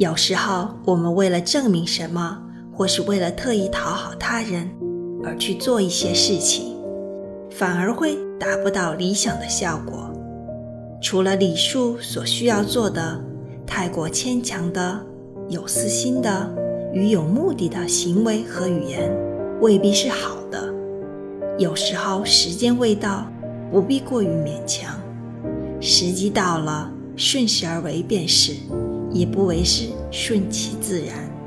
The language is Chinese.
有时候，我们为了证明什么，或是为了特意讨好他人而去做一些事情，反而会达不到理想的效果。除了礼数所需要做的，太过牵强的、有私心的与有目的的行为和语言，未必是好的。有时候时间未到，不必过于勉强；时机到了，顺势而为便是，也不为是顺其自然。